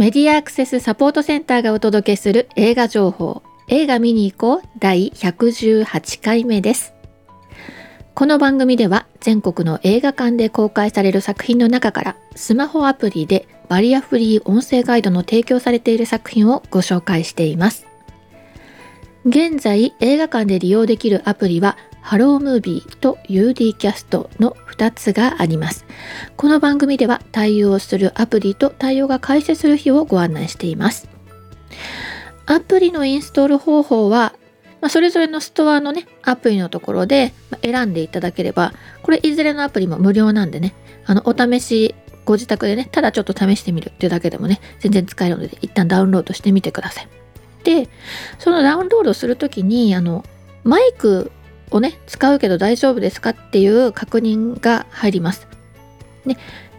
メディアアクセスサポートセンターがお届けする映画情報。映画見に行こう。第118回目です。この番組では全国の映画館で公開される作品の中からスマホアプリでバリアフリー音声ガイドの提供されている作品をご紹介しています。現在映画館で利用できるアプリはハロームービーと UD キャストの2つがあります。この番組では対応するアプリと対応が開始する日をご案内しています。アプリのインストール方法は、まあ、それぞれのストアのね、アプリのところで選んでいただければ、これいずれのアプリも無料なんでね、あの、お試しご自宅でね、ただちょっと試してみるっていうだけでもね、全然使えるので、一旦ダウンロードしてみてください。で、そのダウンロードするときに、あの、マイクをね使うけど大丈夫ですかっていう確認が入ります。で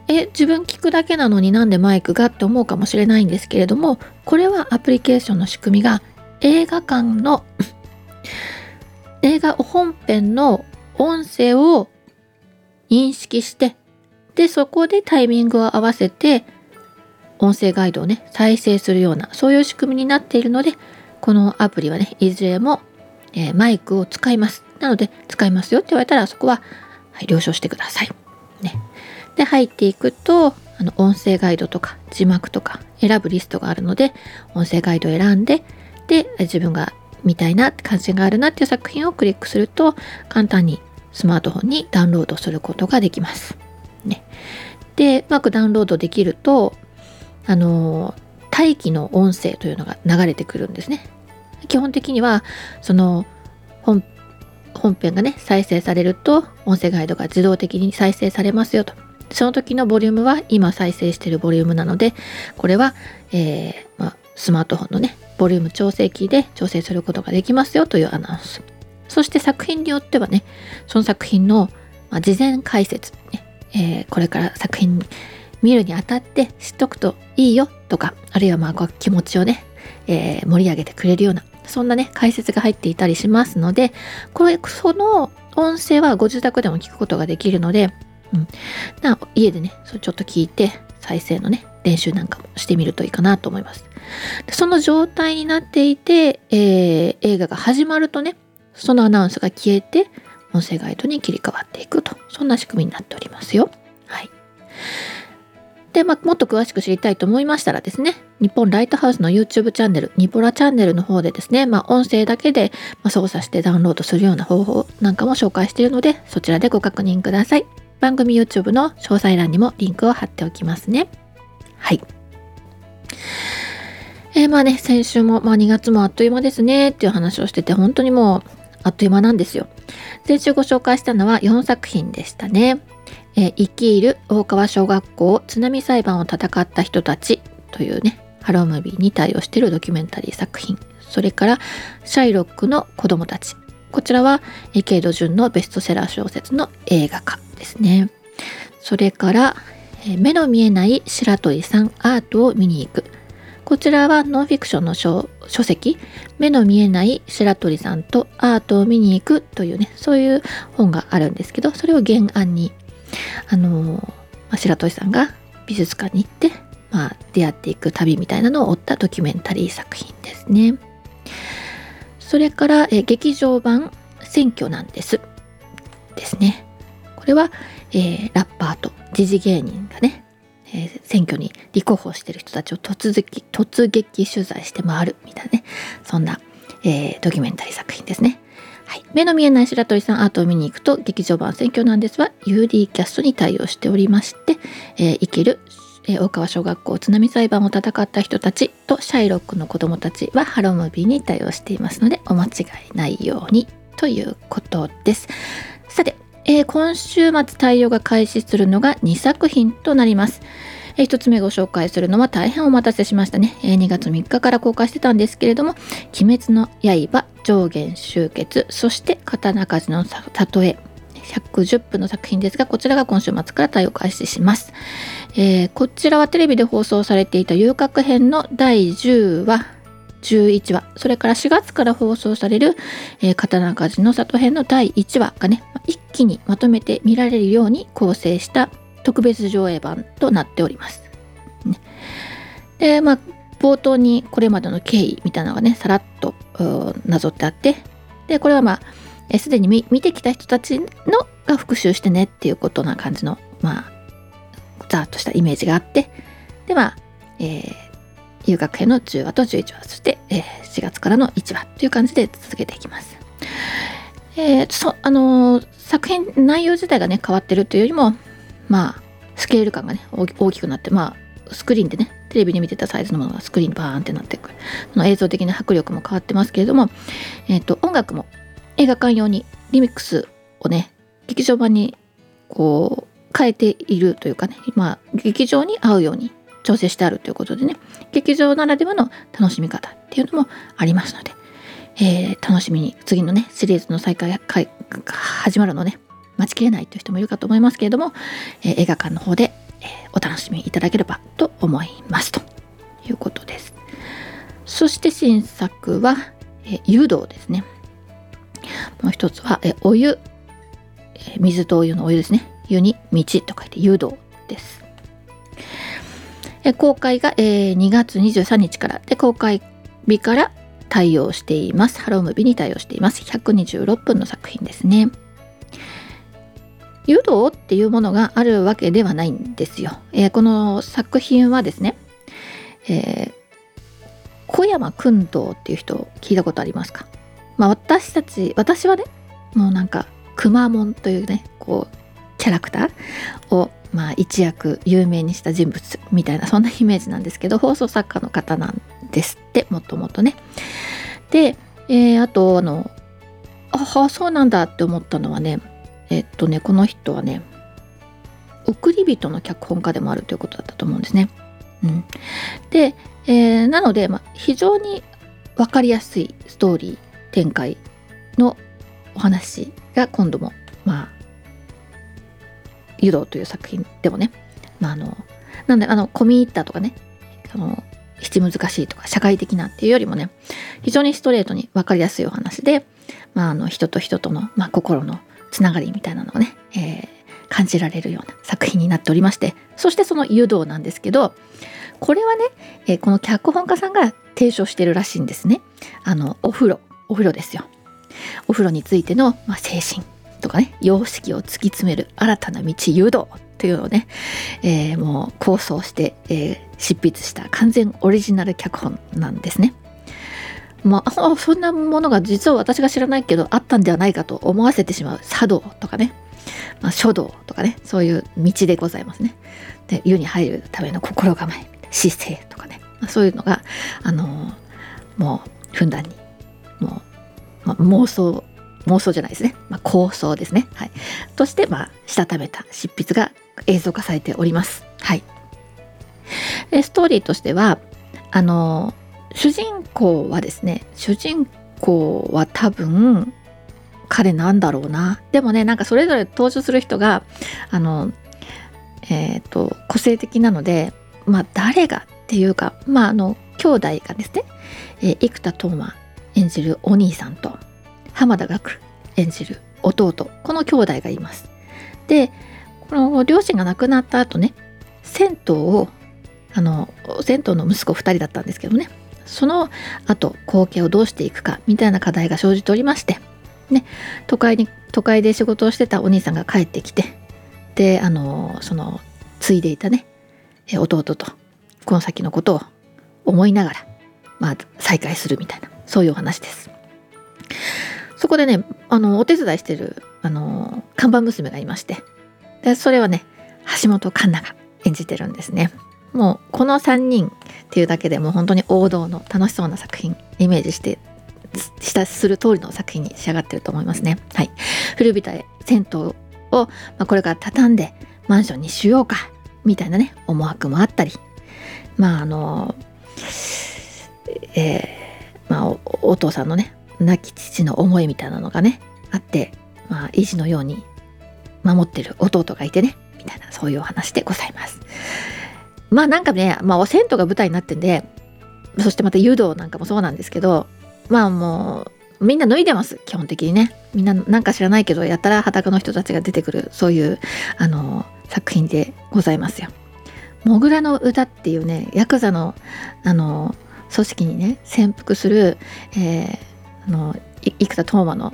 え自分聞くだけなのになんでマイクがって思うかもしれないんですけれどもこれはアプリケーションの仕組みが映画館の 映画本編の音声を認識してでそこでタイミングを合わせて音声ガイドをね再生するようなそういう仕組みになっているのでこのアプリはねいずれも、えー、マイクを使いますなので使いますよって言われたらそこは、はい、了承してください。ね、で入っていくとあの音声ガイドとか字幕とか選ぶリストがあるので音声ガイドを選んでで自分が見たいな関心があるなっていう作品をクリックすると簡単にスマートフォンにダウンロードすることができます。ね、でうまくダウンロードできるとあの待機の音声というのが流れてくるんですね。基本的にはその本本編がね再生されると音声ガイドが自動的に再生されますよと。その時のボリュームは今再生しているボリュームなのでこれは、えー、まあ、スマートフォンのねボリューム調整キーで調整することができますよというアナウンス。そして作品によってはねその作品の、まあ、事前解説、ねえー、これから作品見るにあたって知っとくといいよとかあるいはまあ気持ちをね、えー、盛り上げてくれるようなそんなね、解説が入っていたりしますので、これ、その音声はご自宅でも聞くことができるので、うん、な家でね、そちょっと聞いて、再生のね、練習なんかもしてみるといいかなと思います。その状態になっていて、えー、映画が始まるとね、そのアナウンスが消えて、音声ガイドに切り替わっていくと、そんな仕組みになっておりますよ。はい。で、まあ、もっと詳しく知りたいと思いましたらですね、日本ライトハウスの YouTube チャンネル、ニポラチャンネルの方でですね、まあ、音声だけで操作してダウンロードするような方法なんかも紹介しているので、そちらでご確認ください。番組 YouTube の詳細欄にもリンクを貼っておきますね。はい。えー、まあね、先週も、まあ、2月もあっという間ですねっていう話をしてて、本当にもうあっという間なんですよ。先週ご紹介したのは4作品でしたね。えー、生きる大川小学校津波裁判を戦った人たちというね、ハロームービーに対応しているドキュメンタリー作品。それから、シャイロックの子供たち。こちらは、ケイド・ジュンのベストセラー小説の映画化ですね。それから、目の見えない白鳥さんアートを見に行く。こちらはノンフィクションの書籍、目の見えない白鳥さんとアートを見に行くというね、そういう本があるんですけど、それを原案にあの白鳥さんが美術館に行って、まあ、出会っていく旅みたいなのを追ったドキュメンタリー作品ですね。それからえ劇場版「選挙なんです」ですね。これは、えー、ラッパーと時事芸人がね、えー、選挙に立候補してる人たちを突撃突撃取材して回るみたいなねそんな、えー、ドキュメンタリー作品ですね。はい、目の見えない白鳥さんアートを見に行くと劇場版選挙なんですは UD キャストに対応しておりまして、えー、生きる、えー、大川小学校津波裁判を戦った人たちとシャイロックの子供たちはハロムービーに対応していますのでお間違いないようにということです。さて、えー、今週末対応が開始するのが2作品となります。え、1つ目ご紹介するのは大変お待たせしましたね。え、2月3日から公開してたんですけれども、鬼滅の刃上限集結、そして刀鍛冶の例え、110分の作品ですが、こちらが今週末から対応開始します。えー、こちらはテレビで放送されていた遊郭編の第10話、11話、それから4月から放送される、えー、刀鍛冶の里編の第1話がね、一気にまとめて見られるように構成した特別上映版となっております。でまあ冒頭にこれまでの経緯みたいなのがねさらっとなぞってあってでこれはまあすでに見てきた人たちのが復習してねっていうことな感じのまあざっとしたイメージがあってでまあ、えー、遊学編の10話と11話そして、えー、4月からの1話という感じで続けていきます。えー、そあのー、作品内容自体がね変わってるというよりもまあスケール感がね大きくなってまあスクリーンでねテレビで見てたサイズのものがスクリーンバーンってなってくる。その映像的な迫力も変わってますけれども、えーと、音楽も映画館用にリミックスをね劇場版にこう変えているというかねまあ劇場に合うように調整してあるということでね劇場ならではの楽しみ方っていうのもありますので、えー、楽しみに次のねシリーズの再開始まるのね待ちきれないという人もいるかと思いますけれども、えー、映画館の方で、えー、お楽しみいただければと思いますということです。そして新作は、えー、湯道ですね。もう一つは、えー、お湯、えー、水とお湯のお湯ですね。湯に道と書いて湯道です。え公開が、えー、2月23日からで公開日から対応しています。ハロームービーに対応しています。126分の作品ですね。湯道っていうものがあるわけではないんですよ。えー、この作品はですね、えー、小山君堂っていう人聞いたことありますか？まあ私たち、私はね、もうなんか、くまモンというね、こう、キャラクターを、まあ、一躍有名にした人物みたいな、そんなイメージなんですけど、放送作家の方なんですって、もともとね。で、えー、あと、あの、ああ、そうなんだって思ったのはね、えっとねこの人はね送り人の脚本家でもあるということだったと思うんですね。うん、で、えー、なので、ま、非常に分かりやすいストーリー展開のお話が今度もまあ「湯道」という作品でもね、まあ、あのなんであの込み入ったとかねあの七難しいとか社会的なっていうよりもね非常にストレートに分かりやすいお話で、まあ、あの人と人との、まあ、心のつながりみたいなのをね、えー、感じられるような作品になっておりましてそしてその湯道なんですけどこれはね、えー、この脚本家さんが提唱してるらしいんですねあのお風呂お風呂ですよお風呂についての、まあ、精神とかね様式を突き詰める新たな道湯道というのをね、えー、もう構想して、えー、執筆した完全オリジナル脚本なんですね。まあ、そんなものが実は私が知らないけどあったんではないかと思わせてしまう茶道とかね、まあ、書道とかね。そういう道でございますね。で湯に入るための心構え姿勢とかね、まあ、そういうのが、あのー、もうふんだんにもう、まあ、妄想妄想じゃないですね、まあ、構想ですね、はい、として、まあ、したためた執筆が映像化されております。はい、ストーリーとしてはあの主人公はですね主人公は多分彼なんだろうな。でもねなんかそれぞれ登場する人があのえっ、ー、と個性的なのでまあ誰がっていうかまああの兄弟がですね、えー、生田斗真演じるお兄さんと浜田岳演じる弟この兄弟がいます。でこの両親が亡くなった後ね銭湯をあの銭湯の息子2人だったんですけどねその後後継をどうしていくかみたいな課題が生じておりましてね都会に都会で仕事をしてたお兄さんが帰ってきてであのその継いでいたね弟とこの先のことを思いながらまあ再会するみたいなそういうお話です。そこでねあのお手伝いしてるあの看板娘がいましてでそれはね橋本環奈が演じてるんですね。もうこの3人っていうだけでもう本当に王道の楽しそうな作品イメージしてしたする通りの作品に仕上がってると思いますね。はい、古びた銭湯を、まあ、これから畳んでマンションにしようかみたいなね思惑もあったりまああのえー、まあお父さんのね亡き父の思いみたいなのがねあってまあ意地のように守ってる弟がいてねみたいなそういうお話でございます。まあなんかね、まあ、お銭湯が舞台になってんでそしてまた湯道なんかもそうなんですけどまあもうみんな脱いでます基本的にねみんななんか知らないけどやったら裸の人たちが出てくるそういうあの作品でございますよ。モグラの歌っていうねヤクザのあの組織にね潜伏する、えー、あの生田斗真の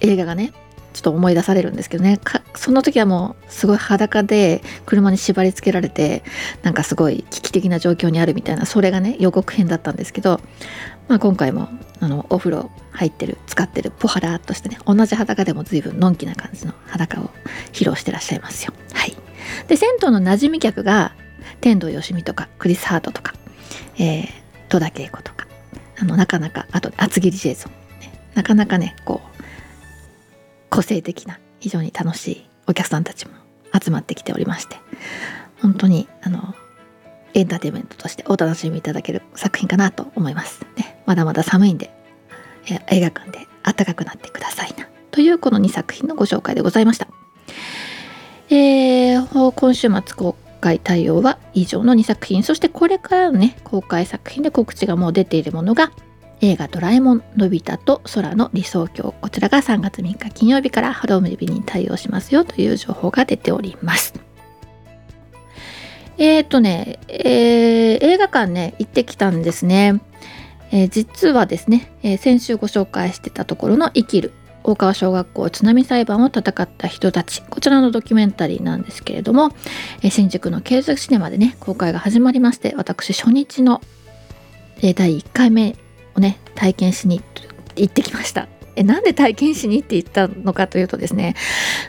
映画がねちょっと思い出されるんですけどね。その時はもうすごい裸で車に縛り付けられてなんかすごい危機的な状況にあるみたいなそれがね予告編だったんですけど、まあ、今回もあのお風呂入ってる使ってるポハラーっとしてね同じ裸でも随分のんきな感じの裸を披露してらっしゃいますよ。はい、で銭湯の馴染み客が天童よしみとかクリス・ハートとか、えー、戸田恵子とかあのなかなかあと厚切りジェイソン、ね、なかなかねこう個性的な非常に楽しいお客さんたちも集まってきておりまして本当にあのエンターテインメントとしてお楽しみいただける作品かなと思います。ね、まだまだ寒いんで、え映画館で暖かくなってくださいな。というこの2作品のご紹介でございました。えー、今週末公開対応は以上の2作品そしてこれからのね公開作品で告知がもう出ているものが映画ドラえもんのび太と空の理想郷こちらが3月3日金曜日からハロームビに対応しますよという情報が出ております。えっ、ー、とね、えー、映画館ね行ってきたんですね、えー、実はですね、え先週ご紹介してたところの生きる大川小学校津波裁判を戦った人たちこちらのドキュメンタリーなんですけれども、え新宿の継続シネマでね公開が始まりまして私初日の、え第1回目をね体験しに行ってきました。えなんで体験しにって言ったのかというとですね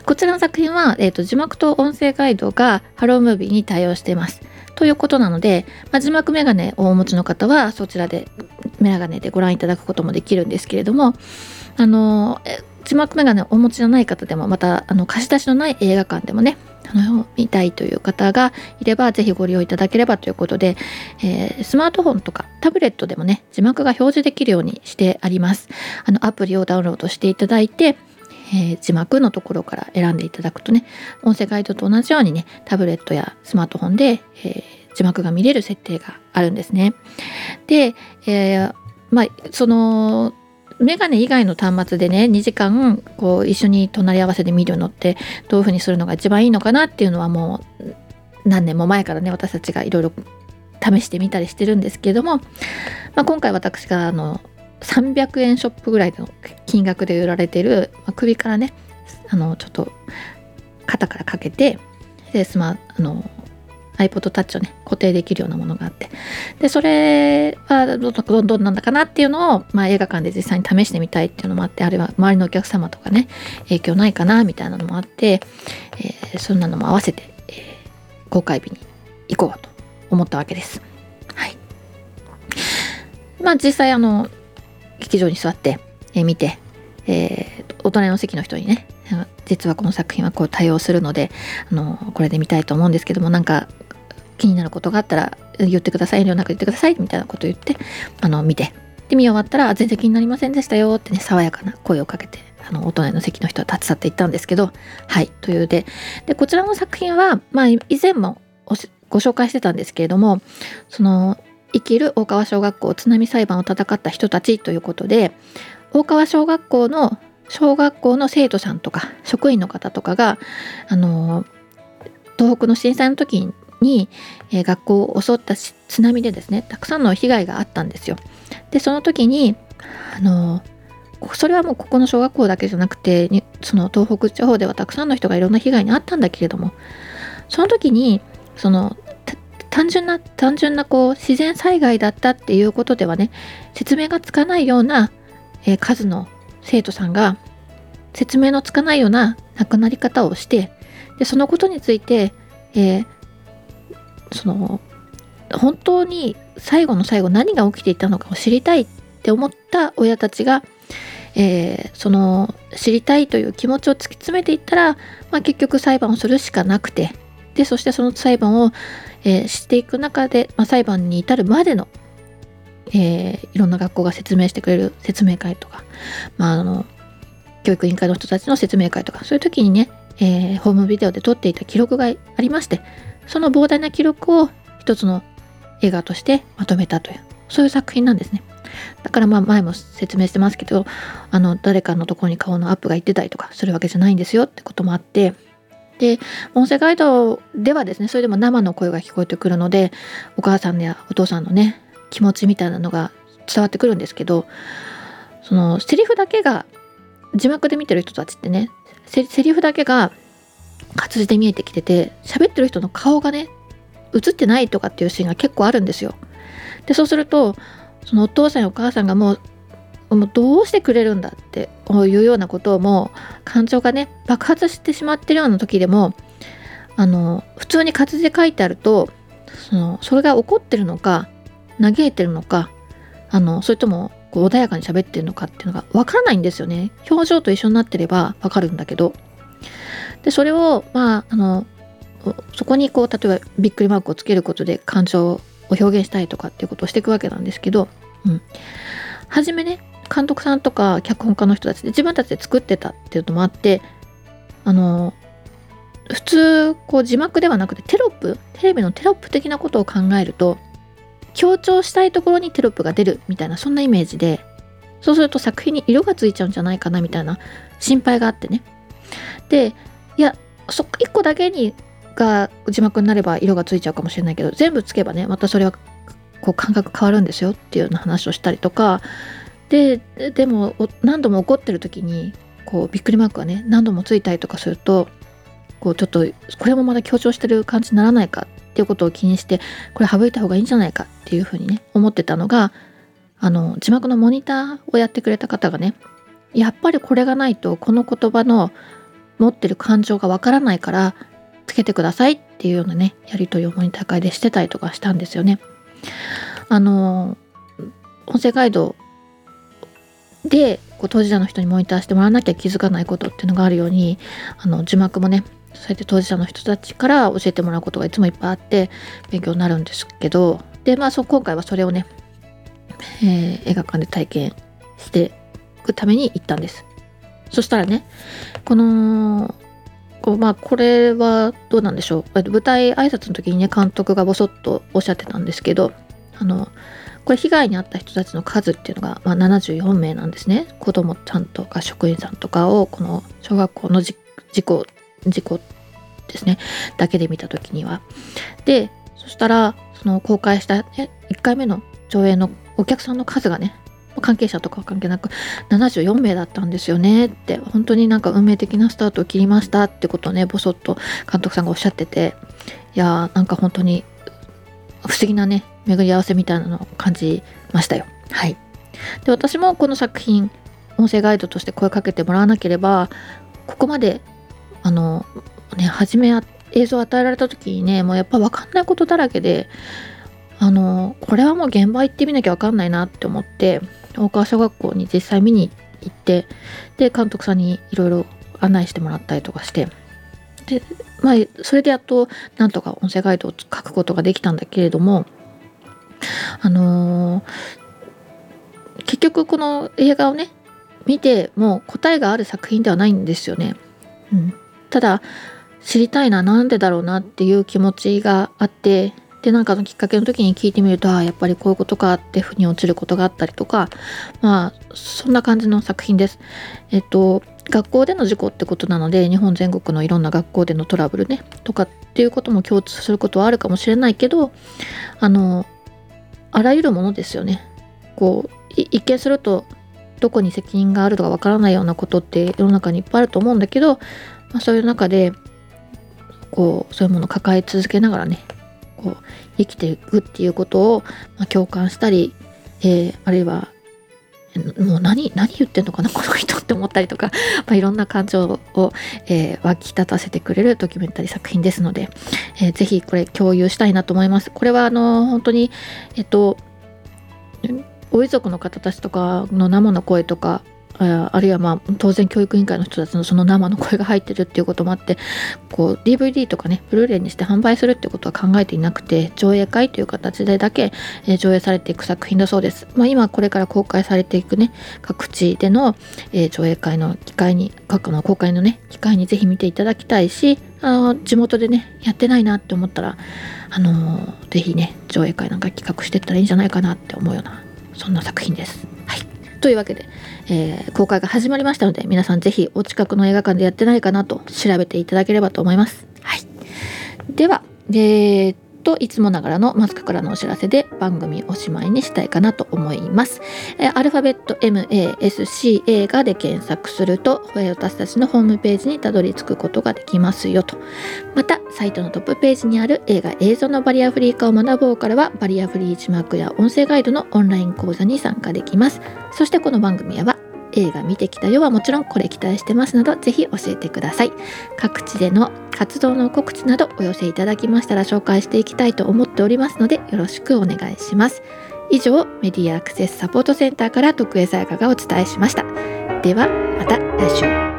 こちらの作品は、えーと、字幕と音声ガイドがハロームービーに対応しています。ということなので、まあ、字幕メガネをお持ちの方はそちらでメガネでご覧いただくこともできるんですけれどもあの字幕メガネをお持ちじゃない方でもまたあの貸し出しのない映画館でもねの見たいという方がいればぜひご利用いただければということで、えー、スマートフォンとかタブレットでもね字幕が表示できるようにしてありますあのアプリをダウンロードしていただいてえー、字幕のところから選んでいただくとね音声ガイドと同じようにねタブレットやスマートフォンで、えー、字幕が見れる設定があるんですね。で、え、まあそのメガネ以外の端末でね2時間こう一緒に隣り合わせで見るのってどういうふうにするのが一番いいのかなっていうのはもう何年も前からね私たちがいろいろ試してみたりしてるんですけども、まあ、今回私があの300円ショップぐらいの金額で売られてる、まあ、首からねあのちょっと肩からかけてでスマあの iPod Touch をね固定できるようなものがあってでそれはどどどんなんだかなっていうのを、まあ、映画館で実際に試してみたいっていうのもあってあるいは周りのお客様とかね影響ないかなみたいなのもあって、えー、そんなのも合わせて、えー、公開日に行こうと思ったわけです。はい、まあ実際あの劇場に座って、えー、見て、えー、お隣の席の人にね実はこの作品はこう対応するのであのこれで見たいと思うんですけどもなんか気になることがあったら言ってください。遠慮なく言ってくださいみたいなことを言ってあの見て。で見終わったら全然気になりませんでしたよ。ってね爽やかな声をかけてあのお隣の席の人は立ち去っていったんですけどはいというで。でこちらの作品は、まあ、以前もご紹介してたんですけれどもその生きる大川小学校津波裁判を戦った人たちということで大川小学校の小学校の生徒さんとか職員の方とかがあの東北の震災の時に、えー、学校を襲った津波でですねたくさんの被害があったんですよ。でその時にあのそれはもうここの小学校だけじゃなくてその東北地方ではたくさんの人がいろんな被害に遭ったんだけれどもその時にその単純な単純なこう自然災害だったっていうことではね説明がつかないような、えー、数の生徒さんが説明のつかないような亡くなり方をしてでそのことについて、えー、その本当に最後の最後何が起きていたのかを知りたいって思った親たちが、えー、その知りたいという気持ちを突き詰めていったら、まあ、結局裁判をするしかなくてでそしてその裁判を、えー、知っていく中で、まあ、裁判に至るまでの、えー、いろんな学校が説明してくれる説明会とか、まあ、あの教育委員会の人たちの説明会とかそういう時にね、えー、ホームビデオで撮っていた記録がありましてその膨大な記録を一つの映画としてまとめたというそういう作品なんですね。だからまあ前も説明してますけどあの誰かのところに顔のアップが行ってたりとかするわけじゃないんですよってこともあってで音声ガイドではですねそれでも生の声が聞こえてくるのでお母さんやお父さんのね気持ちみたいなのが伝わってくるんですけどそのセリフだけが字幕で見てる人たちってねセリフだけが活字で見えてきてて喋ってる人の顔がね映ってないとかっていうシーンが結構あるんですよ。でそうするとそのお父さんやお母さんがもうもうどうしてくれるんだっていうようなことをもう感情がね爆発してしまってるような時でもあの普通に活字で書いてあるとそのそれが怒ってるのか嘆いてるのかあのそれともこう穏やかに喋ってるのかっていうのがわからないんですよね表情と一緒になってればわかるんだけどでそれをまああのそこにこう例えばびっくりマークをつけることで感情を表現したいとかっていうことをしていくわけなんですけど、うん、初めね監督さんとか脚本家の人たちで自分たちで作ってたっていうのもあってあの普通こう字幕ではなくてテロップテレビのテロップ的なことを考えると強調したいところにテロップが出るみたいなそんなイメージでそうすると作品に色がついちゃうんじゃないかなみたいな心配があってね。でいやそ1個だけにが字幕になれば色がついちゃうかもしれないけど全部つけばねまたそれはこう感覚変わるんですよっていうような話をしたりとか。ででも何度も怒ってる時にこうびっくりマークがね何度もついたりとかするとこうちょっとこれもまだ強調してる感じにならないかっていうことを気にしてこれ省いた方がいいんじゃないかっていうふうにね思ってたのがあの字幕のモニターをやってくれた方がねやっぱりこれがないとこの言葉の持ってる感情がわからないからつけてくださいっていうようなねやり取りをモニター会でしてたりとかしたんですよね。あの音声ガイドでこう当事者の人にモニターしてもらわなきゃ気づかないことっていうのがあるようにあの字幕もねそうやって当事者の人たちから教えてもらうことがいつもいっぱいあって勉強になるんですけどでまあそ今回はそれをね、えー、映画館で体験していくために行ったんですそしたらねこのまあこれはどうなんでしょう。舞台挨拶の時にね監督がボソッとおっしゃってたんですけどあのこれ被害に遭った人たちの数っていうのが、まあ、74名なんですね。子供ちゃんとか職員さんとかをこの小学校の事故事故ですね。だけで見た時には。でそしたらその公開した、ね、1回目の上映のお客さんの数がね関係者とかは関係なく74名だったんですよねって本当になんか運命的なスタートを切りましたってことをねぼそっと監督さんがおっしゃってていやーなんか本当に不思議なね巡り合わせみたいなのを感じましたよ。はい。で私もこの作品音声ガイドとして声かけてもらわなければここまであのね初め映像を与えられた時にねもうやっぱ分かんないことだらけであのこれはもう現場行ってみなきゃ分かんないなって思って大川小学校に実際見に行ってで監督さんにいろいろ案内してもらったりとかしてでまあそれでやっとなんとか音声ガイドを書くことができたんだけれどもあのー、結局この映画をね見ても答えがある作品ではないんですよね。うん、ただ知りたいななんでだろうなっていう気持ちがあってでなんかのきっかけの時に聞いてみるとああやっぱりこういうことかって腑に落ちることがあったりとかまあそんな感じの作品です。えっと学校での事故ってことなので日本全国のいろんな学校でのトラブルねとかっていうことも共通することはあるかもしれないけどあのあらゆるものですよね。こう一見するとどこに責任があるとかわからないようなことって世の中にいっぱいあると思うんだけど、まあ、そういう中でこうそういうものを抱え続けながらねこう生きていくっていうことを、まあ、共感したり、えー、あるいはもう何何言ってんのかな この人って思ったりとか、まあ、いろんな感情を、えー、湧き立たせてくれるドキュメンタリー作品ですので、えー、ぜひこれ共有したいなと思います。これはあの本当にえっとご遺族の方たちとかの生の声とかあるいはまあ当然教育委員会の人たちのその生の声が入ってるっていうこともあってこう DVD とかねブルーレイにして販売するってことは考えていなくて上映会という形でだけ、え、上映されていく作品だそうです、まあ、今これから公開されていくね各地での、え、上映会の機会に各の公開のね機会にぜひ見ていただきたいしあの地元でねやってないなって思ったらあのー、ぜひね上映会なんか企画していったらいいんじゃないかなって思うようなそんな作品です。というわけで、えー、公開が始まりましたので皆さん是非お近くの映画館でやってないかなと調べていただければと思います。はい、では、えーといつもながらのマスクからのお知らせで番組おしまいにしたいかなと思います。えアルファベット MASC 映画で検索すると私たちのホームページにたどり着くことができますよと。またサイトのトップページにある映画映像のバリアフリー化を学ぼうからはバリアフリー字幕や音声ガイドのオンライン講座に参加できます。そしてこの番組は映画見てきたよはもちろんこれ期待してますなどぜひ教えてください。各地での活動の告知などお寄せいただきましたら紹介していきたいと思っておりますのでよろしくお願いします。以上メディアアクセスサポートセンターから徳江さやかがお伝えしました。ではまた来週。